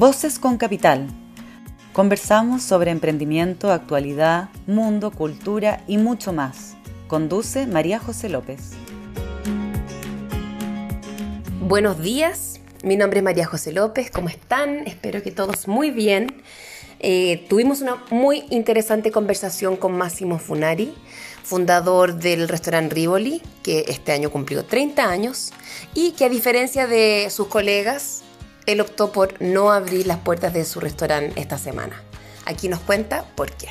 Voces con Capital. Conversamos sobre emprendimiento, actualidad, mundo, cultura y mucho más. Conduce María José López. Buenos días, mi nombre es María José López, ¿cómo están? Espero que todos muy bien. Eh, tuvimos una muy interesante conversación con Máximo Funari, fundador del restaurante Rivoli, que este año cumplió 30 años y que a diferencia de sus colegas, él optó por no abrir las puertas de su restaurante esta semana. Aquí nos cuenta por qué.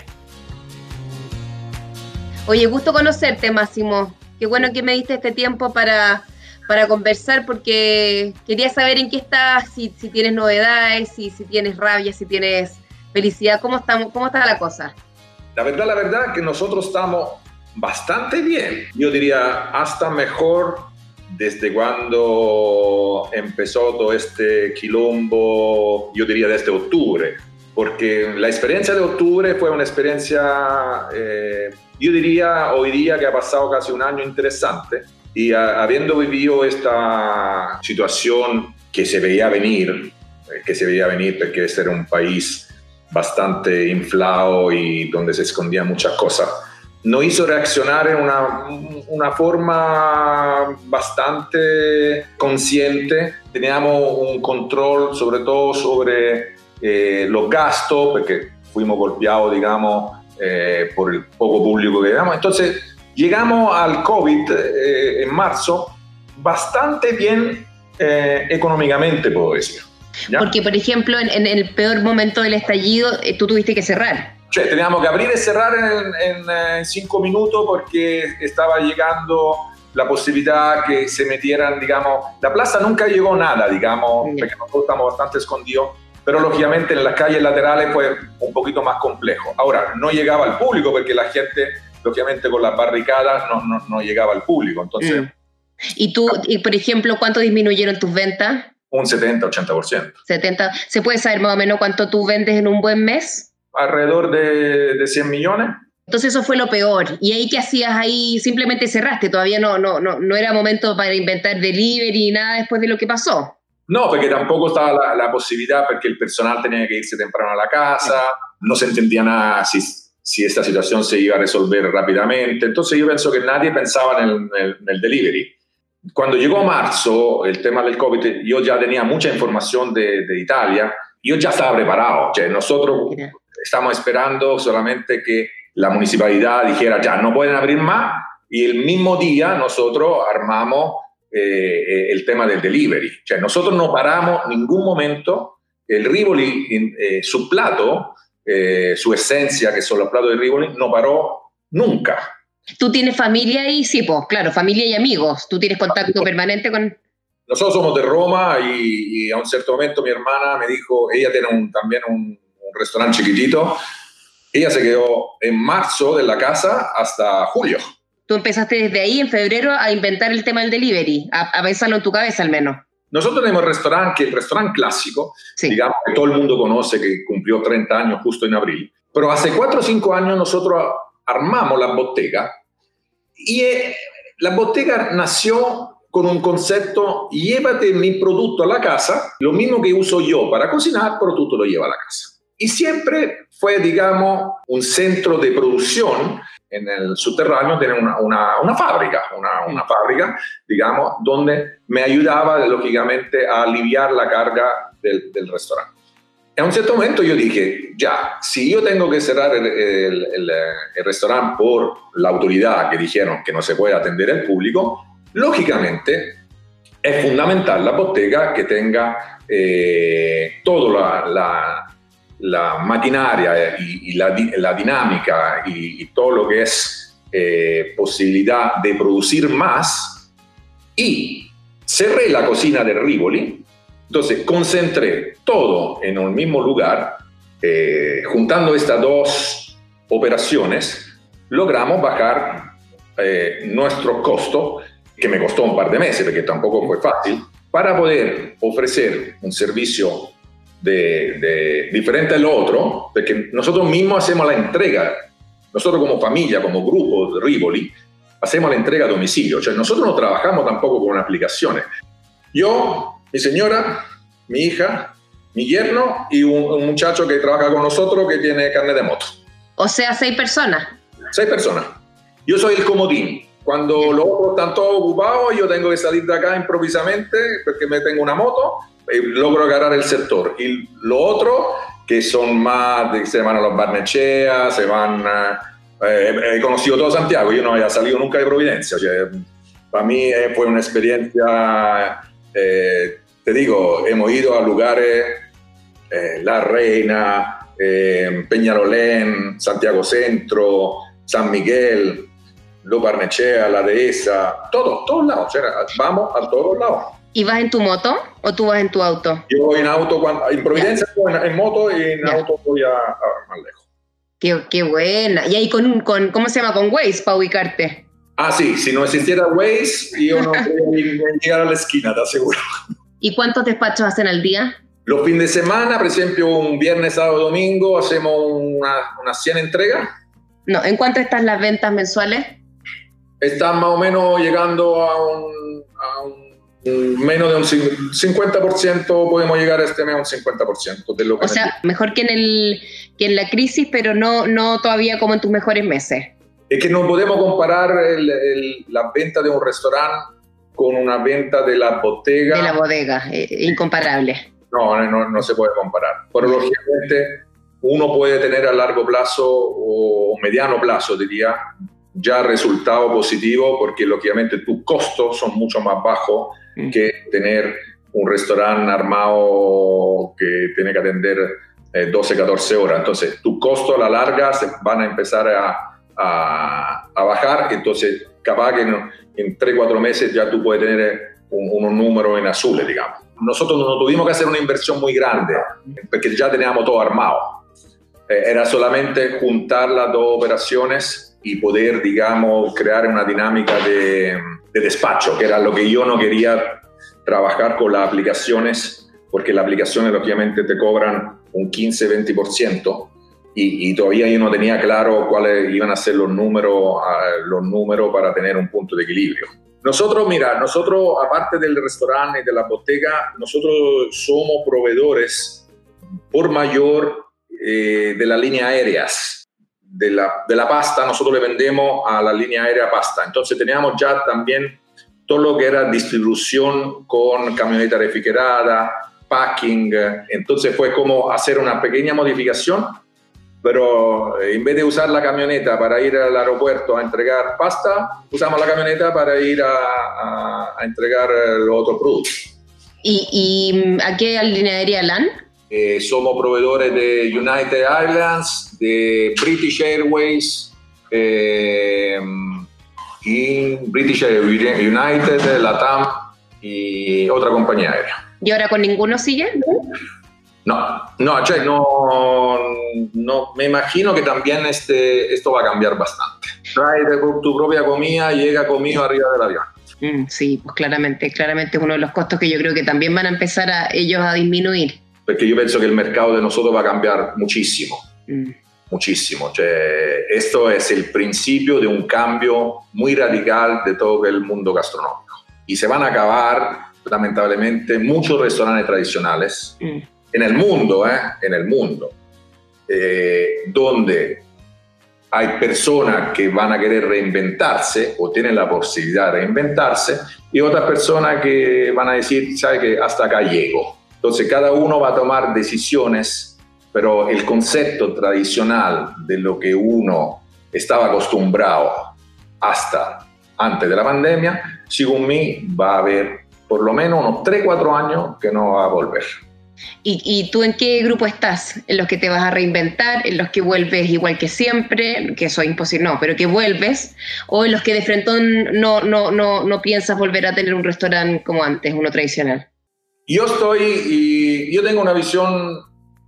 Oye, gusto conocerte, Máximo. Qué bueno que me diste este tiempo para, para conversar porque quería saber en qué estás, si, si tienes novedades, si, si tienes rabia, si tienes felicidad. ¿Cómo, estamos, ¿Cómo está la cosa? La verdad, la verdad que nosotros estamos bastante bien. Yo diría hasta mejor desde cuando empezó todo este quilombo, yo diría desde octubre, porque la experiencia de octubre fue una experiencia, eh, yo diría hoy día que ha pasado casi un año interesante y habiendo vivido esta situación que se veía venir, eh, que se veía venir porque este era un país bastante inflado y donde se escondían muchas cosas, nos hizo reaccionar en una, una, forma bastante consciente. Teníamos un control sobre todo sobre eh, los gastos, porque fuimos golpeados, digamos, eh, por el poco público que teníamos. Entonces, llegamos al COVID eh, en marzo bastante bien económicamente, puedo decir. Porque, por ejemplo, en, en, el peor momento del estallido, tú tuviste que cerrar. Cioè, teníamos que abrir y cerrar en, en, cinco minutos porque estaba llegando la posibilidad que se metieran, digamos, la plaza nunca llegó nada, digamos, porque nosotros estamos bastante escondidos, pero lógicamente en las calles laterales fue un poquito más complejo. Ahora, no llegaba al público porque la gente, lógicamente con las barricadas, no, no, no llegaba al público. Entonces, mm. ¿Y tú, y por ejemplo, cuánto disminuyeron tus ventas? Un 70, 80%. 70. ¿Se puede saber más o menos cuánto tú vendes en un buen mes? Alrededor de, de 100 millones. Entonces eso fue lo peor. ¿Y ahí qué hacías ahí? Simplemente cerraste, todavía no, no, no, no era momento para inventar delivery nada después de lo que pasó. No, porque tampoco estaba la, la, posibilidad, porque el personal tenía que irse temprano a la casa, no se entendía nada si, si esta situación se iba a resolver rápidamente. Entonces yo pienso que nadie pensaba en el, en el, en el delivery. Cuando llegó marzo, el tema del COVID, yo ya tenía mucha información de, de Italia, yo ya estaba preparado. O sea, nosotros estamos esperando solamente que la municipalidad dijera, ya, no pueden abrir más, y el mismo día nosotros armamos eh, eh, el tema del delivery. O sea, nosotros no paramos ningún momento, el Rivoli, eh, su plato, eh, su esencia, que son los platos de Rivoli, no paró nunca. ¿Tú tienes familia ahí? Sí, pues claro, familia y amigos. ¿Tú tienes contacto permanente con...? Nosotros somos de Roma y, y, a un cierto momento mi hermana me dijo, ella tiene un, también un, un restaurante chiquitito. Ella se quedó en marzo de la casa hasta julio. Tú empezaste desde ahí, en febrero, a inventar el tema del delivery, a, a pensarlo en tu cabeza al menos. Nosotros tenemos el restaurante, el restaurante clásico, sí. digamos que todo el mundo conoce, que cumplió 30 años justo en abril. Pero hace 4 o 5 años nosotros armamos la bottega y eh, la bottega nació con un concepto, llévate mi producto a la casa, lo mismo que uso yo para cocinar, pero tú te lo llevas a la casa. Y siempre fue, digamos, un centro de producción en el subterráneo, tener una, una, una fábrica, una, una, fábrica, digamos, donde me ayudaba, lógicamente, a aliviar la carga del, del restaurante. En un cierto momento yo dije, ya, si yo tengo que cerrar el, el, el, el restaurante por la autoridad que dijeron que no se puede atender al público, lógicamente es fundamental la bottega que tenga eh, toda la, la la maquinaria y, la, la, dinámica y, y, todo lo que es eh, posibilidad de producir más y cerré la cocina de Rivoli, entonces concentré todo en un mismo lugar, eh, juntando estas dos operaciones, logramos bajar eh, nuestro costo, que me costó un par de meses, porque tampoco fue fácil, para poder ofrecer un servicio de, de, diferente al otro, porque nosotros mismos hacemos la entrega, nosotros como familia, como grupo de Rivoli, hacemos la entrega a domicilio, o sea, nosotros no trabajamos tampoco con aplicaciones. Yo, mi señora, mi hija mi yerno y un, muchacho que trabaja con nosotros que tiene carne de moto. O sea, seis personas. Seis personas. Yo soy el comodín. Cuando los otros están todos ocupados, yo tengo que salir de acá improvisamente porque me tengo una moto logro agarrar el sector. Y lo otro, que son más, se van a los Barnechea, se van... Eh, he conocido todo Santiago, yo no había salido nunca de Providencia. para mí eh, fue una experiencia, eh, te digo, hemos ido a lugares, La Reina, Peñarolén, Santiago Centro, San Miguel, Lo Barnechea, La Dehesa, todos, todos lados, vamos a todos lados. ¿Y vas en tu moto o tú vas en tu auto? Yo voy en auto, cuando, en Providencia en, moto y en auto voy a, más lejos. Qué, qué, buena. Y ahí con, con, ¿cómo se llama? Con Waze para ubicarte. Ah, sí, si no existiera Waze, yo no podría llegar a la esquina, te aseguro. ¿Y cuántos despachos hacen al día? Los fines de semana, por ejemplo, un viernes, sábado, domingo, hacemos unas una 100 entregas. No, ¿en cuánto están las ventas mensuales? Están más o menos llegando a a un menos de un 50%, podemos llegar a este mes a un 50% de lo que... O sea, mejor que en, el, que en la crisis, pero no, no todavía como en tus mejores meses. Es que no podemos comparar la venta de un restaurante con una venta de la bodega. De la bodega, eh, incomparable. No, no, no se puede comparar. Pero lógicamente uno puede tener a largo plazo o mediano plazo, diría, ya resultado positivo porque lógicamente tus costos son mucho más bajos mm. que tener un restaurante armado que tiene que atender 12, eh, 14 horas. Entonces, tus costos a la larga se van a empezar a, a, a bajar, entonces capaz que en, en 3, 4 meses ya tú puedes tener un, unos números en azules, digamos. Nosotros no tuvimos que hacer una inversión muy grande porque ya teníamos todo armado eh, era solamente juntar las dos operaciones y poder, digamos, crear una dinámica de, despacho, que era lo que yo no quería trabajar con las aplicaciones, porque las aplicaciones obviamente te cobran un 15-20%. Y, y, todavía yo no tenía claro cuáles iban a ser los números, los números para tener un punto de equilibrio. Nosotros, mira, nosotros, aparte del restaurante y de la bottega, nosotros somos proveedores por mayor eh, de la línea aéreas. De la, de la pasta, nosotros le vendemos a la línea aérea pasta. Entonces teníamos ya también todo lo que era distribución con camioneta refrigerada, packing. Entonces fue como hacer una pequeña modificación, pero eh, en vez de usar la camioneta para ir al aeropuerto a entregar pasta, usamos la camioneta para ir a, a, entregar los otros productos. ¿Y, ¿Y a qué línea aérea LAN? Eh, somos proveedores de United Airlines, de British Airways, eh, y British Airways, United, Latam y otra compañía aérea. ¿Y ahora con ninguno sigue? No, no, che, no, no, me imagino que también este, esto va a cambiar bastante. Trae tu propia comida, llega conmigo arriba del avión. Mm, sí, pues claramente, claramente es uno de los costos que yo creo que también van a empezar a ellos a disminuir porque yo pienso que el mercado de nosotros va a cambiar muchísimo, mm. muchísimo. esto es el principio de un cambio muy radical de todo el mundo gastronómico. Y se van a acabar, lamentablemente, muchos restaurantes tradicionales mm. en el mundo, ¿eh? en el mundo, eh, donde hay personas que van a querer reinventarse o tienen la posibilidad de reinventarse y otras personas que van a decir, ¿sabe que hasta acá llego? Entonces cada uno va a tomar decisiones, pero el concepto tradicional de lo que uno estaba acostumbrado hasta antes de la pandemia, según mí, va a haber por lo menos unos 3, 4 años que no va a volver. ¿Y, tú en qué grupo estás? ¿En los que te vas a reinventar? ¿En los que vuelves igual que siempre? Que eso es imposible, no, pero que vuelves. ¿O en los que de frente no, no, no, no piensas volver a tener un restaurante como antes, uno tradicional? Yo estoy, y yo tengo una visión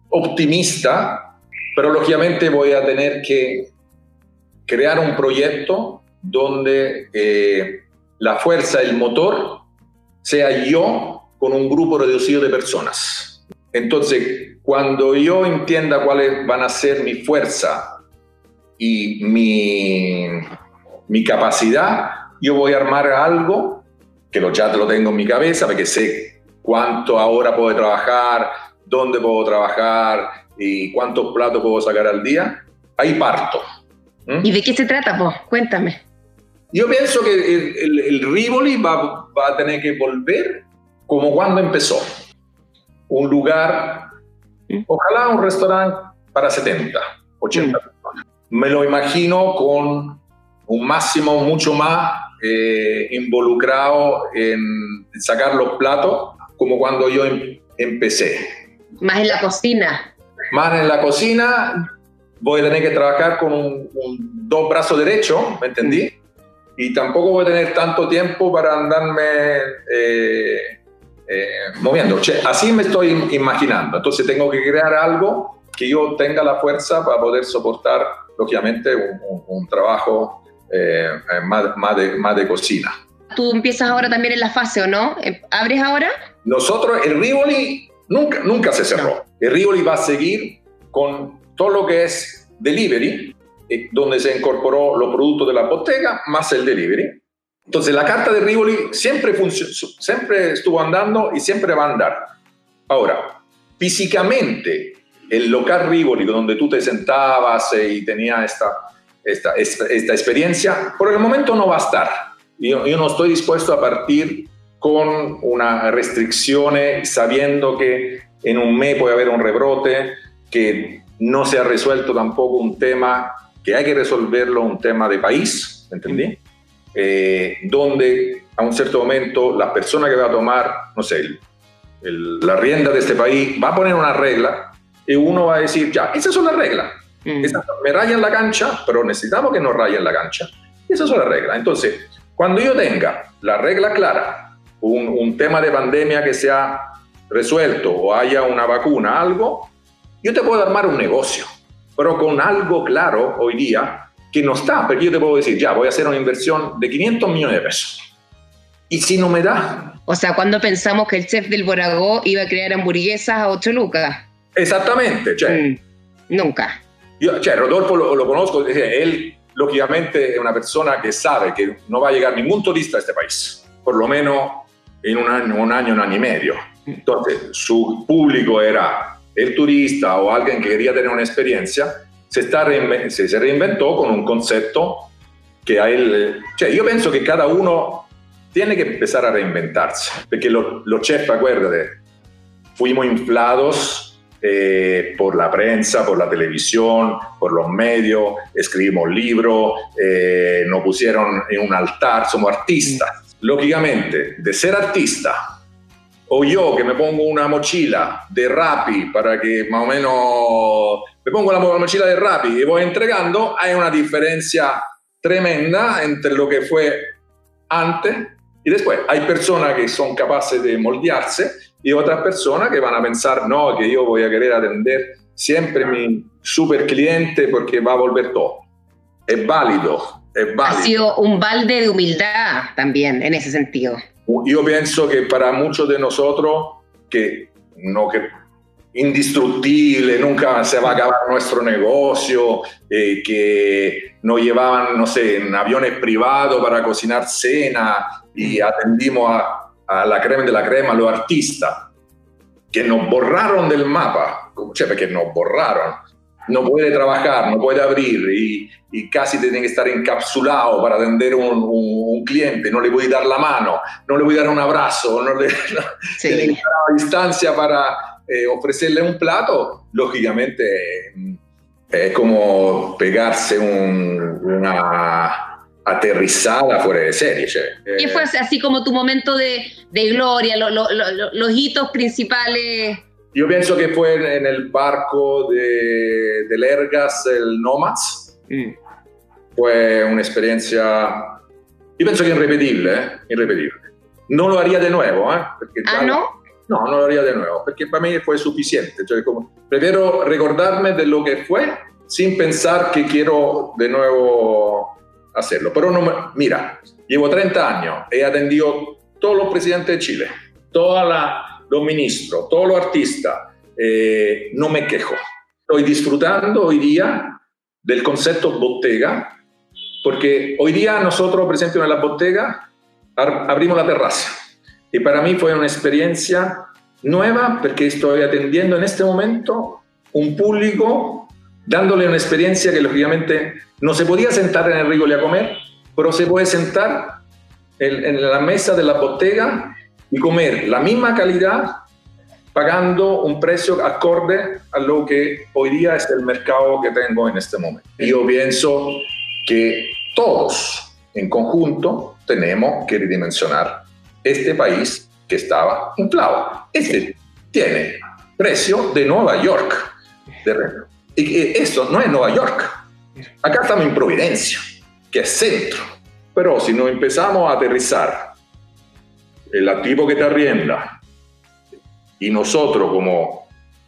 optimista, pero lógicamente voy a tener que crear un proyecto donde eh, la fuerza, el motor, sea yo con un grupo reducido de personas. Entonces, cuando yo entienda cuáles van a ser mi fuerza y mi, mi capacidad, yo voy a armar algo que lo, ya lo tengo en mi cabeza, porque sé cuánto ahora puede trabajar dónde puedo trabajar y cuántos platos puedo sacar al día, ahí parto. ¿Mm? ¿Y de qué se trata, vos? Cuéntame. Yo pienso que el, el, Rivoli va, va, a tener que volver como cuando empezó. Un lugar, ¿Mm? ojalá un restaurante para 70, 80 ¿Mm? personas. Me lo imagino con un máximo mucho más eh, involucrado en sacar los platos como cuando yo em, empecé. Más en la cocina. Más en la cocina, voy a tener que trabajar con un, dos brazos derechos, ¿me entendí? Y tampoco voy a tener tanto tiempo para andarme eh, eh, moviendo. así me estoy imaginando. Entonces tengo que crear algo que yo tenga la fuerza para poder soportar, lógicamente, un, trabajo eh, más, más, de, más de cocina. Tú empiezas ahora también en la fase, ¿o no? ¿Abres ahora? Nosotros, el Rivoli nunca, nunca se cerró. El Rivoli va a seguir con todo lo que es delivery, eh, donde se incorporó los productos de la bottega más el delivery. Entonces la carta de Rivoli siempre, siempre estuvo andando y siempre va a andar. Ahora, físicamente, el local Rivoli, donde tú te sentabas y tenías esta, esta, esta, experiencia, por el momento no va a estar. Yo, yo no estoy dispuesto a partir con una restricción sabiendo que en un mes puede haber un rebrote, que no se ha resuelto tampoco un tema que hay que resolverlo, un tema de país, ¿entendí? Eh, donde a un cierto momento la persona que va a tomar, no sé, la rienda de este país va a poner una regla y uno va a decir, ya, esas son las reglas. Mm. me rayan la cancha, pero necesitamos que nos rayen la cancha. Esas son las reglas. Entonces, cuando yo tenga la regla clara, un, tema de pandemia que se ha resuelto o haya una vacuna, algo, yo te puedo armar un negocio, pero con algo claro hoy día que no está, porque yo te puedo decir, ya, voy a hacer una inversión de 500 millones de pesos. ¿Y si no me da? O sea, cuando pensamos que el chef del Boragó iba a crear hamburguesas a 8 lucas. Exactamente, che. Mm, nunca. Yo, che, Rodolfo lo, lo conozco, él lógicamente es una persona que sabe que no va a llegar ningún turista a este país, por lo menos en un año, un año, un año y medio. Entonces, su público era el turista o alguien que quería tener una experiencia, se, está se, se reinventó con un concepto que a él... Cioè, yo pienso que cada uno tiene que empezar a reinventarse, porque los, los chefs, acuérdate, fuimos inflados eh, por la prensa, por la televisión, por los medios, escribimos libros, eh, nos pusieron en un altar, somos artistas lógicamente, de ser artista, o yo que me pongo una mochila de Rappi para que más o menos me pongo la mochila de Rappi y voy entregando, hay una diferencia tremenda entre lo que fue antes y después. Hay personas que son capaces de moldearse y otras personas que van a pensar, no, que yo voy a querer atender siempre mi super cliente porque va a volver todo. Es válido, ha sido un balde de humildad también en ese sentido. Yo pienso que para muchos de nosotros, que no que indestructible, nunca se va a acabar nuestro negocio, eh, que nos llevaban, no sé, en aviones privados para cocinar cena y atendimos a, a la crema de la crema, los artistas, que nos borraron del mapa, que nos borraron. No puede trabajar, no puede abrir y, casi tiene que estar encapsulado para atender un, un, cliente, no le puede dar la mano, no le voy a dar un abrazo, no le, tiene que a distancia para eh, ofrecerle un plato, lógicamente mm, es como pegarse una aterrizada fuera de serie. ¿Qué fue así como tu momento de, de gloria, los hitos principales? Yo pienso que fue en el barco de, de Lergas, el Nomads. Mm. Fue una experiencia, yo pienso que irrepetible, ¿eh? irrepetible. No lo haría de nuevo, ¿eh? ¿Ah, no? No, no lo haría de nuevo, porque para mí fue suficiente. como, prefiero recordarme de lo que fue sin pensar que quiero de nuevo hacerlo. Pero no, mira, llevo 30 años, he atendido todos los presidentes de Chile, toda la los ministros, todos los artistas, eh, no me quejo. Estoy disfrutando hoy día del concepto bottega, porque hoy día nosotros, por ejemplo, en la bottega abrimos la terraza. Y para mí fue una experiencia nueva porque estoy atendiendo en este momento un público dándole una experiencia que lógicamente no se podía sentar en el Rigoli a comer, pero se puede sentar en, la mesa de la bottega y comer la misma calidad pagando un precio acorde a lo que hoy día es el mercado que tengo en este momento. Yo pienso que todos en conjunto tenemos que redimensionar este país que estaba inflado. Este tiene precio de Nueva York de Y esto no es Nueva York. Acá estamos en Providencia, que es centro. Pero si nos empezamos a aterrizar, el activo que te arrienda y nosotros como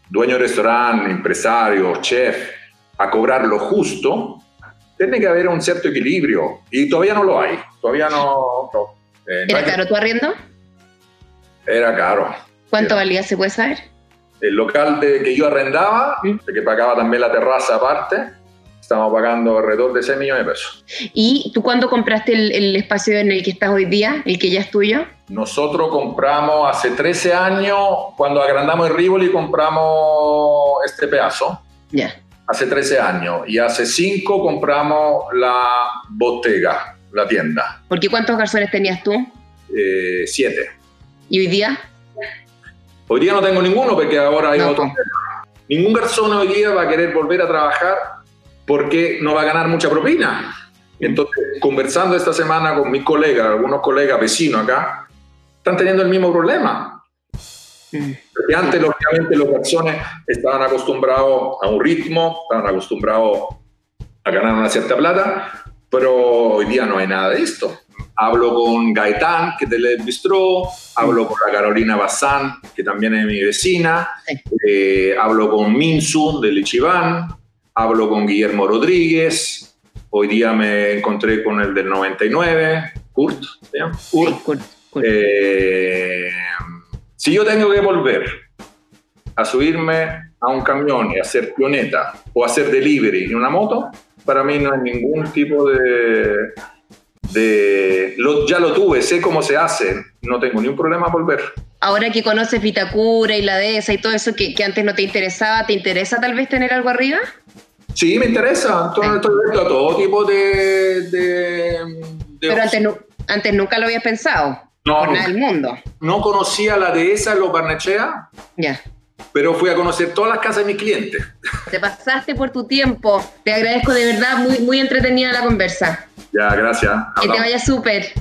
dueño de restaurante, empresario, chef, a cobrar lo justo, tiene que haber un cierto equilibrio y todavía no lo hay. Todavía no. Eh, ¿Era caro tu arriendo? Era caro. ¿Cuánto valía, se puede saber? El local de, que yo arrendaba, de que pagaba también la terraza aparte, estamos pagando alrededor de 6 millones de pesos. ¿Y tú cuándo compraste el, espacio en el que estás hoy día, el que ya es tuyo? Nosotros compramos hace 13 años, cuando agrandamos el Rivoli, compramos este pedazo. Ya. Hace 13 años. Y hace 5 compramos la bottega, la tienda. ¿Por qué cuántos garzones tenías tú? Eh, siete. ¿Y hoy día? Hoy día no tengo ninguno porque ahora hay otro. Ningún garzón hoy día va a querer volver a trabajar porque no va a ganar mucha propina. Entonces, conversando esta semana con mis colegas, algunos colegas vecinos acá, están teniendo el mismo problema. Porque antes, lógicamente, los garzones estaban acostumbrados a un ritmo, estaban acostumbrados a ganar una cierta plata, pero hoy día no hay nada de esto. Hablo con Gaitán, que es del Bistró, hablo con la Carolina Bazán, que también es mi vecina, eh, hablo con Minsu del Ichiban, hablo con Guillermo Rodríguez, hoy día me encontré con el del 99, Kurt, Kurt. Eh, si yo tengo que volver a subirme a un camión y hacer pioneta o hacer delivery en una moto, para mí no hay ningún tipo de... de lo, ya lo tuve, sé cómo se hace, no tengo ni un problema a volver. Ahora que conoces Vitacura y la dehesa y todo eso que, que antes no te interesaba, ¿te interesa tal vez tener algo arriba? Sí, me interesa. Estoy abierto a todo tipo de. Pero antes, nunca lo habías pensado. No. Por nada del mundo. No conocía la dehesa Los Barnechea. Ya. Pero fui a conocer todas las casas de mis clientes. Te pasaste por tu tiempo. Te agradezco de verdad. Muy, muy entretenida la conversa. Ya, gracias. Que te vaya súper.